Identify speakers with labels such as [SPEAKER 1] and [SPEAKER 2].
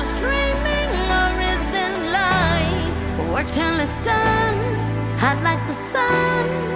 [SPEAKER 1] just dreaming, or is this life? Work till it's done, hot like the sun.